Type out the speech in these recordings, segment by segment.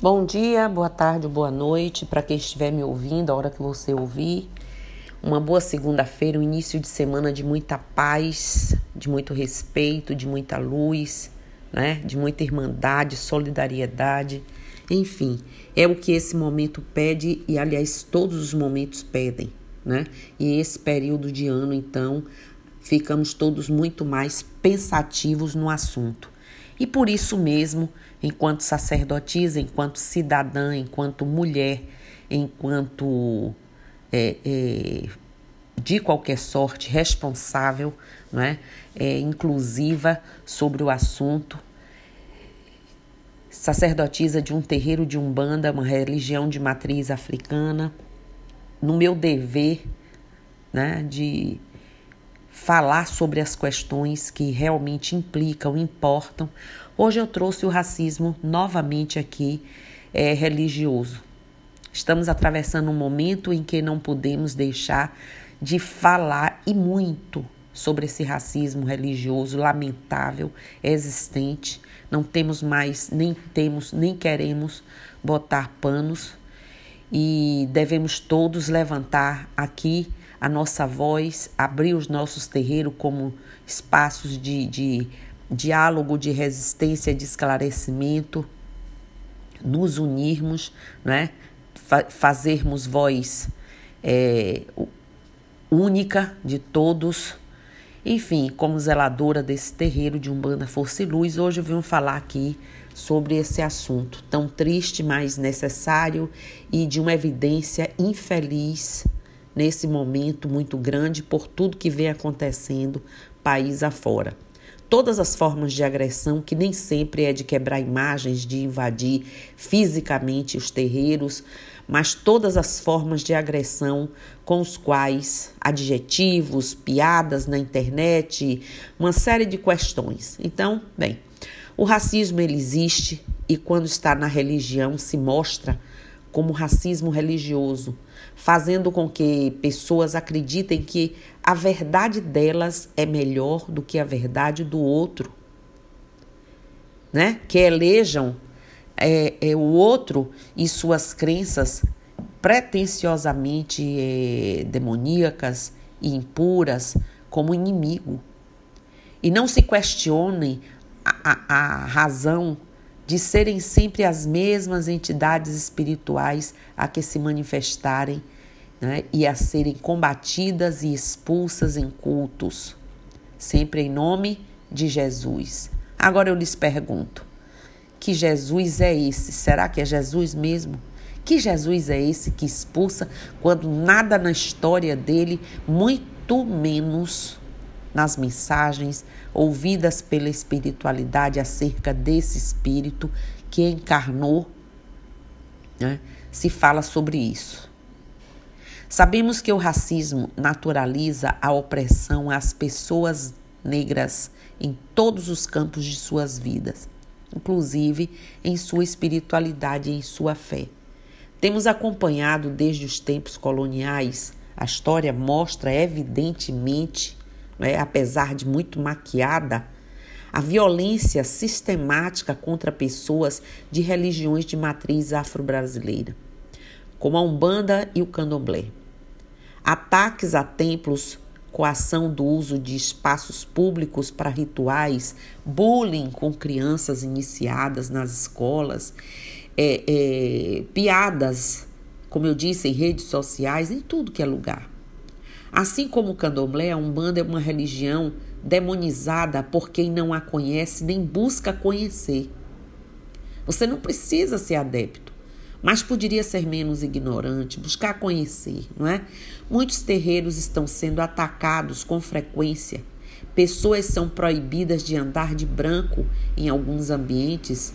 Bom dia, boa tarde, boa noite para quem estiver me ouvindo, a hora que você ouvir. Uma boa segunda-feira, um início de semana de muita paz, de muito respeito, de muita luz, né? De muita irmandade, solidariedade. Enfim, é o que esse momento pede e, aliás, todos os momentos pedem, né? E esse período de ano, então, ficamos todos muito mais pensativos no assunto. E por isso mesmo, enquanto sacerdotisa, enquanto cidadã, enquanto mulher, enquanto é, é, de qualquer sorte responsável, não é? é? inclusiva sobre o assunto, sacerdotisa de um terreiro de umbanda, uma religião de matriz africana, no meu dever, né, de falar sobre as questões que realmente implicam, importam. Hoje eu trouxe o racismo novamente aqui é, religioso. Estamos atravessando um momento em que não podemos deixar de falar e muito sobre esse racismo religioso lamentável existente. Não temos mais, nem temos, nem queremos botar panos e devemos todos levantar aqui a nossa voz, abrir os nossos terreiros como espaços de, de diálogo, de resistência, de esclarecimento, nos unirmos, né? fazermos voz é, única de todos. Enfim, como zeladora desse terreiro de Umbanda Força e Luz, hoje eu venho falar aqui sobre esse assunto tão triste, mas necessário e de uma evidência infeliz nesse momento muito grande por tudo que vem acontecendo país afora. Todas as formas de agressão, que nem sempre é de quebrar imagens, de invadir fisicamente os terreiros, mas todas as formas de agressão com os quais adjetivos, piadas na internet, uma série de questões. Então, bem, o racismo ele existe e quando está na religião se mostra como racismo religioso, fazendo com que pessoas acreditem que a verdade delas é melhor do que a verdade do outro, né? Que elejam é, é, o outro e suas crenças pretensiosamente é, demoníacas e impuras como inimigo. E não se questionem a, a, a razão de serem sempre as mesmas entidades espirituais a que se manifestarem né, e a serem combatidas e expulsas em cultos, sempre em nome de Jesus. Agora eu lhes pergunto: que Jesus é esse? Será que é Jesus mesmo? Que Jesus é esse que expulsa quando nada na história dele, muito menos nas mensagens ouvidas pela espiritualidade acerca desse espírito que encarnou, né, se fala sobre isso. Sabemos que o racismo naturaliza a opressão às pessoas negras em todos os campos de suas vidas, inclusive em sua espiritualidade e em sua fé. Temos acompanhado desde os tempos coloniais, a história mostra evidentemente né, apesar de muito maquiada, a violência sistemática contra pessoas de religiões de matriz afro-brasileira, como a Umbanda e o Candomblé. Ataques a templos, coação do uso de espaços públicos para rituais, bullying com crianças iniciadas nas escolas, é, é, piadas, como eu disse, em redes sociais, em tudo que é lugar. Assim como o candomblé, a Umbanda é uma religião demonizada por quem não a conhece nem busca conhecer. Você não precisa ser adepto, mas poderia ser menos ignorante, buscar conhecer, não é? Muitos terreiros estão sendo atacados com frequência. Pessoas são proibidas de andar de branco em alguns ambientes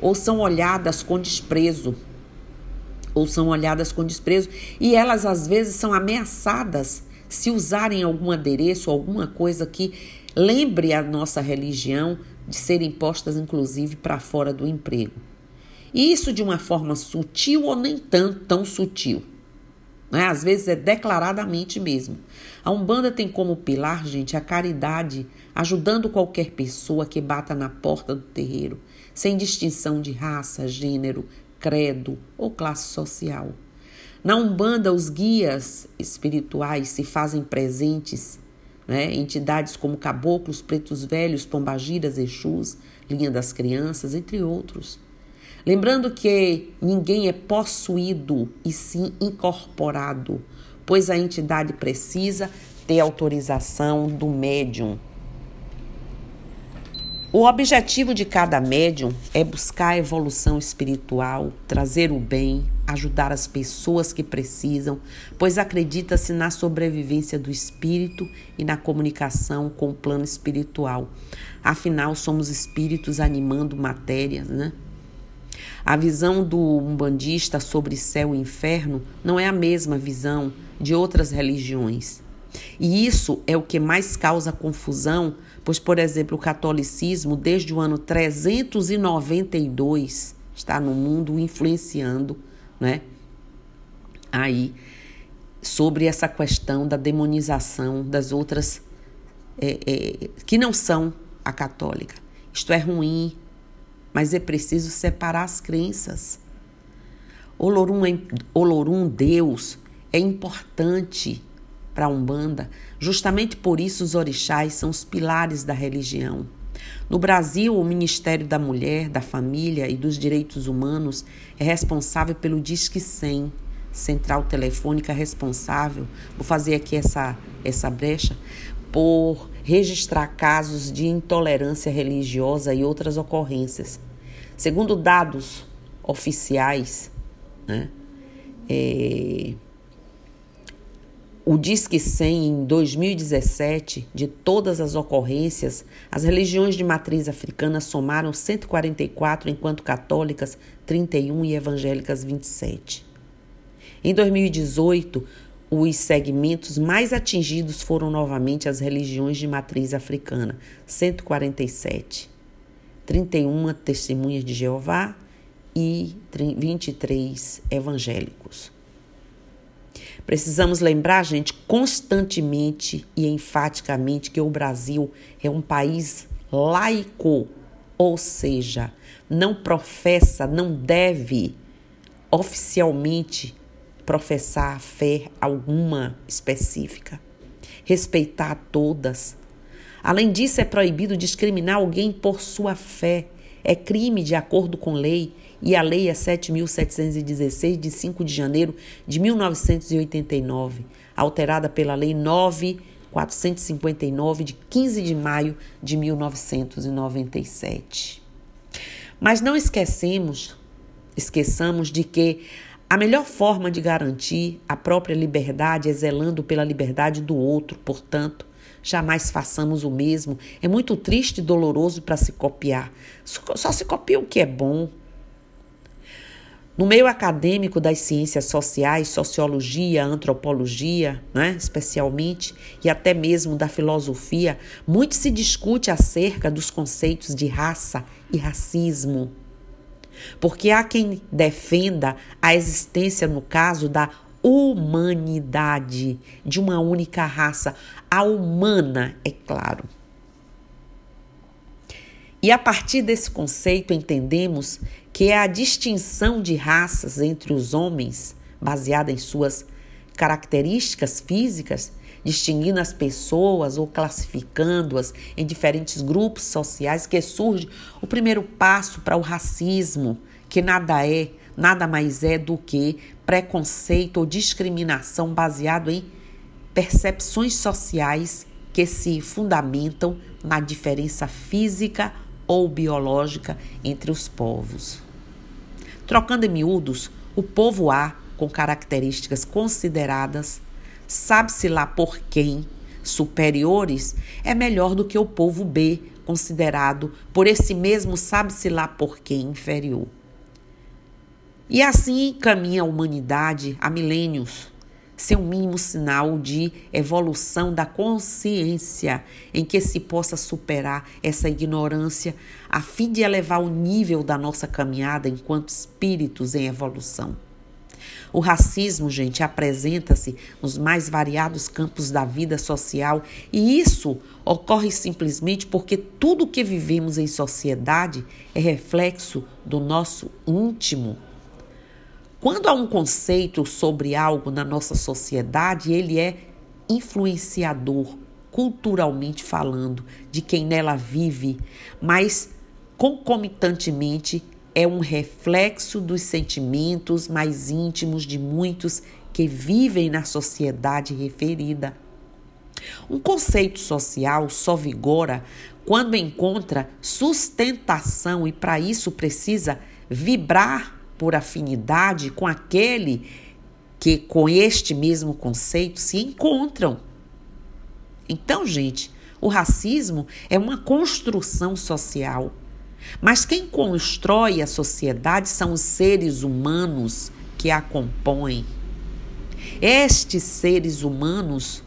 ou são olhadas com desprezo ou são olhadas com desprezo e elas às vezes são ameaçadas se usarem algum adereço, alguma coisa que lembre a nossa religião de serem postas, inclusive, para fora do emprego. E isso de uma forma sutil ou nem tanto tão sutil. Né? Às vezes é declaradamente mesmo. A Umbanda tem como pilar, gente, a caridade, ajudando qualquer pessoa que bata na porta do terreiro, sem distinção de raça, gênero, credo ou classe social. Na Umbanda, os guias espirituais se fazem presentes, né? entidades como caboclos, pretos velhos, pombagiras, exus, linha das crianças, entre outros. Lembrando que ninguém é possuído e sim incorporado, pois a entidade precisa ter autorização do médium. O objetivo de cada médium é buscar a evolução espiritual, trazer o bem, ajudar as pessoas que precisam, pois acredita-se na sobrevivência do espírito e na comunicação com o plano espiritual. Afinal, somos espíritos animando matéria, né? A visão do umbandista sobre céu e inferno não é a mesma visão de outras religiões. E isso é o que mais causa confusão, pois, por exemplo, o catolicismo, desde o ano 392, está no mundo influenciando, né? Aí, sobre essa questão da demonização das outras é, é, que não são a católica. Isto é ruim, mas é preciso separar as crenças. Olorum, é, Olorum Deus, é importante para a Umbanda. Justamente por isso os orixás são os pilares da religião. No Brasil, o Ministério da Mulher, da Família e dos Direitos Humanos é responsável pelo Disque 100, central telefônica responsável, vou fazer aqui essa, essa brecha, por registrar casos de intolerância religiosa e outras ocorrências. Segundo dados oficiais, né, é, o Disque 100 em 2017, de todas as ocorrências, as religiões de matriz africana somaram 144, enquanto católicas 31 e evangélicas 27. Em 2018, os segmentos mais atingidos foram novamente as religiões de matriz africana, 147. 31 testemunhas de Jeová e 23 evangélicos. Precisamos lembrar, gente, constantemente e enfaticamente que o Brasil é um país laico, ou seja, não professa, não deve oficialmente professar fé alguma específica, respeitar todas. Além disso, é proibido discriminar alguém por sua fé. É crime de acordo com lei e a Lei é 7.716, de 5 de janeiro de 1989, alterada pela Lei 9.459, de 15 de maio de 1997. Mas não esquecemos, esqueçamos de que a melhor forma de garantir a própria liberdade é zelando pela liberdade do outro, portanto, jamais façamos o mesmo. É muito triste e doloroso para se copiar. Só se copia o que é bom, no meio acadêmico das ciências sociais, sociologia, antropologia, né, especialmente, e até mesmo da filosofia, muito se discute acerca dos conceitos de raça e racismo. Porque há quem defenda a existência, no caso, da humanidade, de uma única raça, a humana, é claro. E a partir desse conceito entendemos que é a distinção de raças entre os homens, baseada em suas características físicas, distinguindo as pessoas ou classificando-as em diferentes grupos sociais, que surge o primeiro passo para o racismo, que nada é, nada mais é do que preconceito ou discriminação baseado em percepções sociais que se fundamentam na diferença física ou biológica entre os povos. Trocando em miúdos, o povo A, com características consideradas, sabe-se lá por quem, superiores, é melhor do que o povo B, considerado por esse mesmo sabe-se lá por quem inferior. E assim caminha a humanidade há milênios, seu mínimo sinal de evolução da consciência em que se possa superar essa ignorância, a fim de elevar o nível da nossa caminhada enquanto espíritos em evolução. O racismo, gente, apresenta-se nos mais variados campos da vida social e isso ocorre simplesmente porque tudo que vivemos em sociedade é reflexo do nosso íntimo Quando há um conceito sobre algo na nossa sociedade, ele é influenciador, culturalmente falando, de quem nela vive, mas concomitantemente é um reflexo dos sentimentos mais íntimos de muitos que vivem na sociedade referida. Um conceito social só vigora quando encontra sustentação e para isso precisa vibrar por afinidade com aquele que com este mesmo conceito se encontram. Então, gente, o racismo é uma construção social. Mas quem constrói a sociedade são os seres humanos que a compõem. Estes seres humanos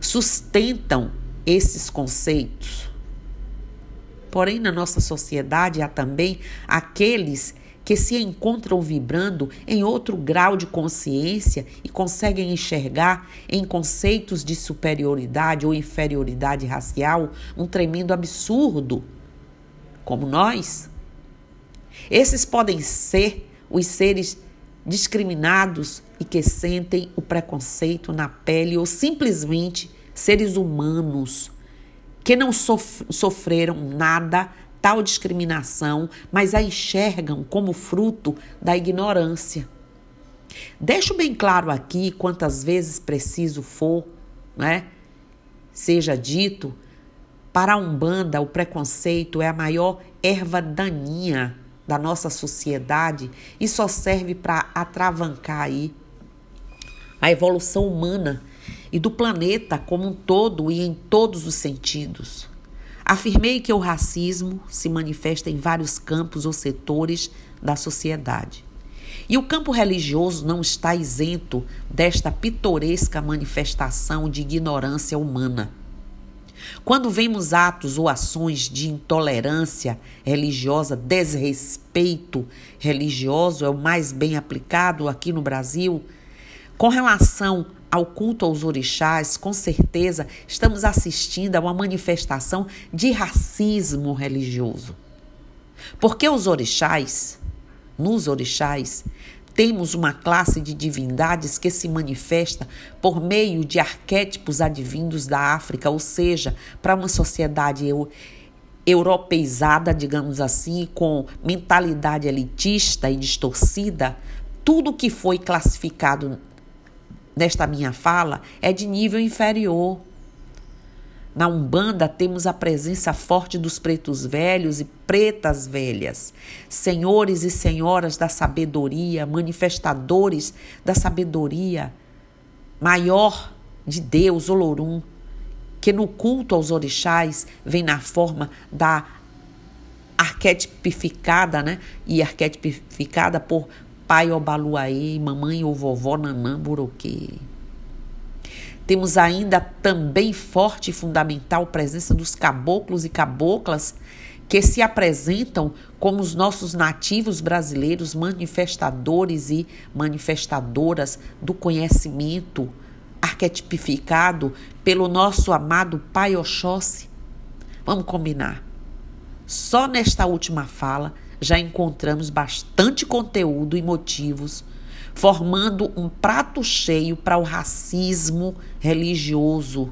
sustentam esses conceitos. Porém, na nossa sociedade há também aqueles que se encontram vibrando em outro grau de consciência e conseguem enxergar em conceitos de superioridade ou inferioridade racial um tremendo absurdo, como nós. Esses podem ser os seres discriminados e que sentem o preconceito na pele ou simplesmente seres humanos que não sofreram nada tal discriminação, mas a enxergam como fruto da ignorância. Deixo bem claro aqui, quantas vezes preciso for, né? Seja dito, para a Umbanda o preconceito é a maior erva daninha da nossa sociedade e só serve para atravancar aí a evolução humana e do planeta como um todo e em todos os sentidos. Afirmei que o racismo se manifesta em vários campos ou setores da sociedade. E o campo religioso não está isento desta pitoresca manifestação de ignorância humana. Quando vemos atos ou ações de intolerância religiosa, desrespeito religioso é o mais bem aplicado aqui no Brasil, com relação ao culto aos orixás, com certeza estamos assistindo a uma manifestação de racismo religioso. Porque os orixás, nos orixás, temos uma classe de divindades que se manifesta por meio de arquétipos advindos da África, ou seja, para uma sociedade eu, europeizada, digamos assim, com mentalidade elitista e distorcida, tudo que foi classificado nesta minha fala é de nível inferior. Na Umbanda temos a presença forte dos pretos velhos e pretas velhas, senhores e senhoras da sabedoria, manifestadores da sabedoria maior de Deus, Olorum, que no culto aos orixás vem na forma da arquetipificada, né? E arquetipificada por pai Obaluaê, mamãe ou vovó Nanã Buroquê. Temos ainda também forte e fundamental presença dos caboclos e caboclas que se apresentam como os nossos nativos brasileiros manifestadores e manifestadoras do conhecimento arquetipificado pelo nosso amado Pai Oxóssi. Vamos combinar. Só nesta última fala já encontramos bastante conteúdo e motivos, formando um prato cheio para o racismo religioso.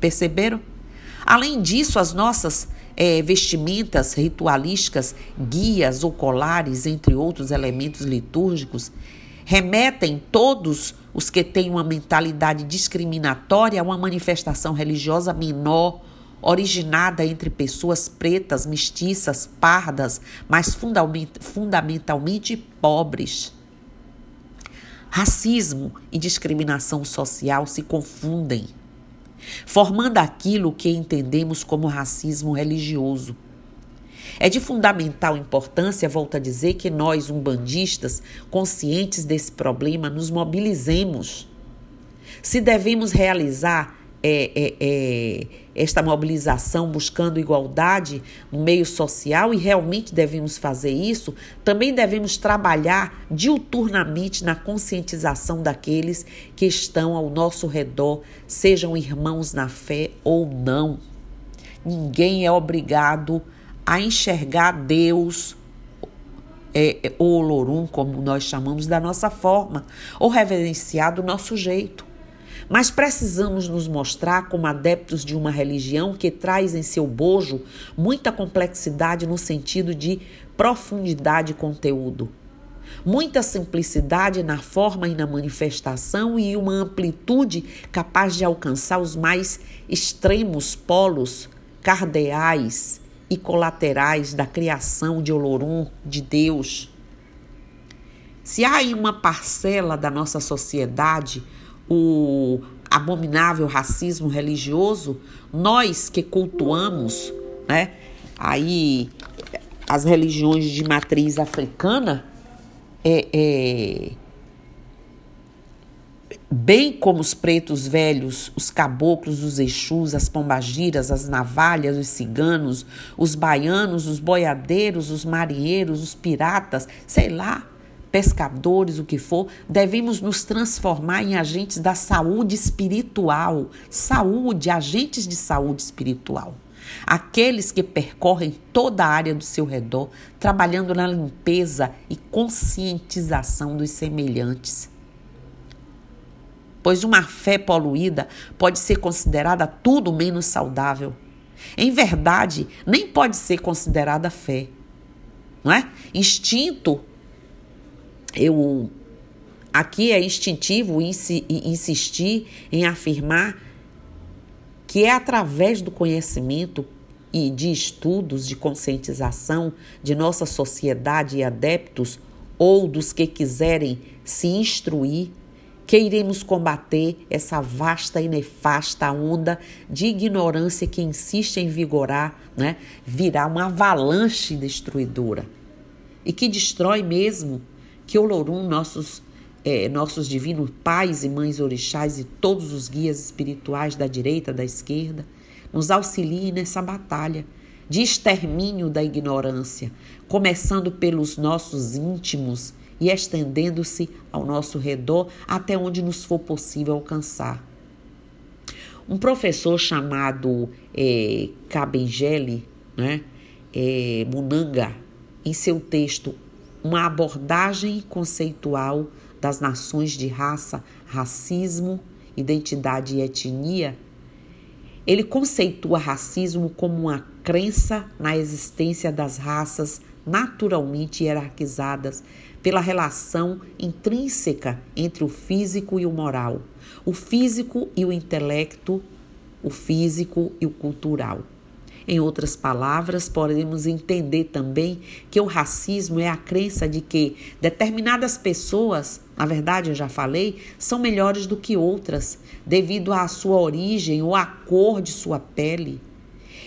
Perceberam? Além disso, as nossas é, vestimentas ritualísticas, guias ou colares, entre outros elementos litúrgicos, remetem todos os que têm uma mentalidade discriminatória a uma manifestação religiosa menor originada entre pessoas pretas, mestiças, pardas, mas fundamentalmente pobres. Racismo e discriminação social se confundem, formando aquilo que entendemos como racismo religioso. É de fundamental importância, volto a dizer, que nós, umbandistas, conscientes desse problema, nos mobilizemos. Se devemos realizar é, é, é, esta mobilização buscando igualdade no meio social e realmente devemos fazer isso, também devemos trabalhar diuturnamente na conscientização daqueles que estão ao nosso redor, sejam irmãos na fé ou não. Ninguém é obrigado a enxergar Deus é, é, o Olorum, como nós chamamos, da nossa forma, ou reverenciar do nosso jeito. Mas precisamos nos mostrar como adeptos de uma religião que traz em seu bojo muita complexidade no sentido de profundidade e conteúdo. Muita simplicidade na forma e na manifestação e uma amplitude capaz de alcançar os mais extremos polos cardeais e colaterais da criação de Olorum, de Deus. Se há em uma parcela da nossa sociedade o abominável racismo religioso, nós que cultuamos, né, aí as religiões de matriz africana, é, é, bem como os pretos velhos, os caboclos, os exus, as pombagiras, as navalhas, os ciganos, os baianos, os boiadeiros, os marinheiros, os piratas, sei lá, pescadores, o que for, devemos nos transformar em agentes da saúde espiritual. Saúde, agentes de saúde espiritual. Aqueles que percorrem toda a área do seu redor, trabalhando na limpeza e conscientização dos semelhantes. Pois uma fé poluída pode ser considerada tudo menos saudável. Em verdade, nem pode ser considerada fé. Não é? Instinto eu aqui é instintivo insistir em afirmar que é através do conhecimento e de estudos de conscientização de nossa sociedade e adeptos ou dos que quiserem se instruir que iremos combater essa vasta e nefasta onda de ignorância que insiste em vigorar, né, virar uma avalanche destruidora e que destrói mesmo que Olorum, nossos, é, nossos divinos pais e mães orixás e todos os guias espirituais da direita, da esquerda, nos auxiliem nessa batalha de extermínio da ignorância, começando pelos nossos íntimos e estendendo-se ao nosso redor até onde nos for possível alcançar. Um professor chamado é, né, é, Munanga, em seu texto uma abordagem conceitual das nações de raça, racismo, identidade e etnia, ele conceitua racismo como uma crença na existência das raças naturalmente hierarquizadas pela relação intrínseca entre o físico e o moral, o físico e o intelecto, o físico e o cultural. Em outras palavras, podemos entender também que o racismo é a crença de que determinadas pessoas, na verdade eu já falei, são melhores do que outras, devido à sua origem ou à cor de sua pele.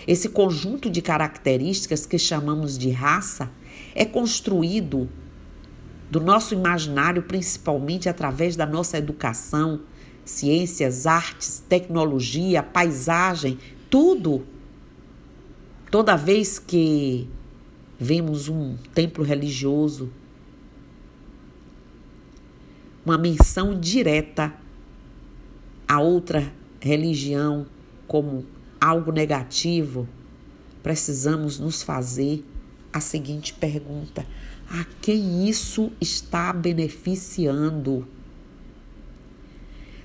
Esse conjunto de características que chamamos de raça é construído do nosso imaginário principalmente através da nossa educação, ciências, artes, tecnologia, paisagem, tudo Toda vez que vemos um templo religioso, uma menção direta a outra religião como algo negativo, precisamos nos fazer a seguinte pergunta: a quem isso está beneficiando?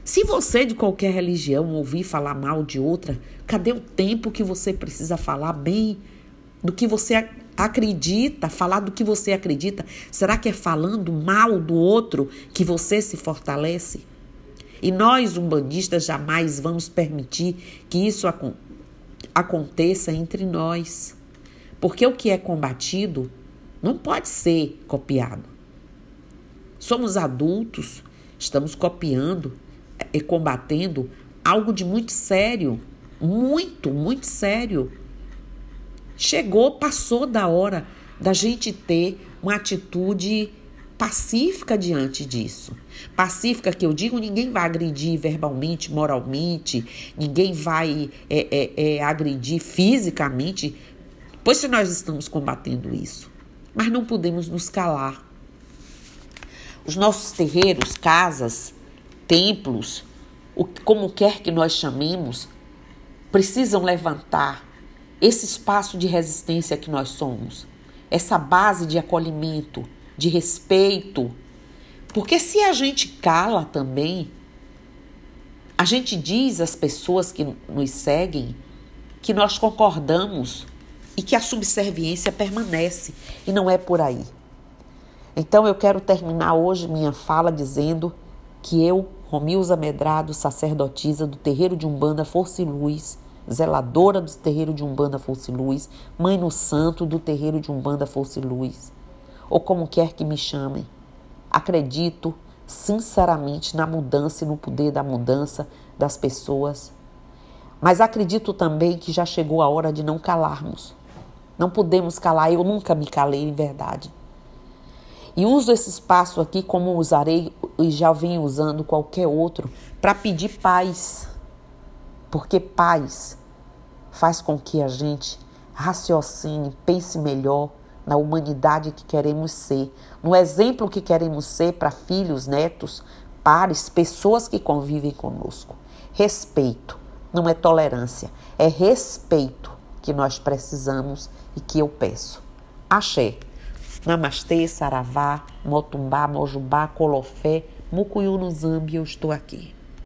Se você de qualquer religião ouvir falar mal de outra, cadê o tempo que você precisa falar bem do que você acredita, falar do que você acredita? Será que é falando mal do outro que você se fortalece? E nós, umbandistas, jamais vamos permitir que isso aconteça entre nós. Porque o que é combatido não pode ser copiado. Somos adultos, estamos copiando combatendo algo de muito sério, muito, muito sério. Chegou, passou da hora da gente ter uma atitude pacífica diante disso. Pacífica que eu digo, ninguém vai agredir verbalmente, moralmente, ninguém vai é, é, é, agredir fisicamente, pois se nós estamos combatendo isso. Mas não podemos nos calar. Os nossos terreiros, casas, templos, o, como quer que nós chamemos, precisam levantar esse espaço de resistência que nós somos. essa base de acolhimento, de respeito. Porque se a gente cala também, a gente diz às pessoas que nos seguem que nós concordamos e que a subserviência permanece e não é por aí. Então eu quero terminar hoje minha fala dizendo que eu, Romilza Medrado, sacerdotisa do terreiro de Umbanda Força e Luz, zeladora do terreiro de Umbanda Força e Luz, mãe no santo do terreiro de Umbanda Força e Luz, ou como quer que me chamem, acredito sinceramente na mudança e no poder da mudança das pessoas. Mas acredito também que já chegou a hora de não calarmos. Não podemos calar, eu nunca me calei em verdade. E uso esse espaço aqui como usarei e já venho usando qualquer outro para pedir paz. Porque paz faz com que a gente raciocine, pense melhor na humanidade que queremos ser, no exemplo que queremos ser para filhos, netos, pares, pessoas que convivem conosco. Respeito, não é tolerância, é respeito que nós precisamos e que eu peço. Axé. Namastê, Saravá, Motumbá, Mojubá, Colofé, Mucuyu no Zambi, eu estou aqui.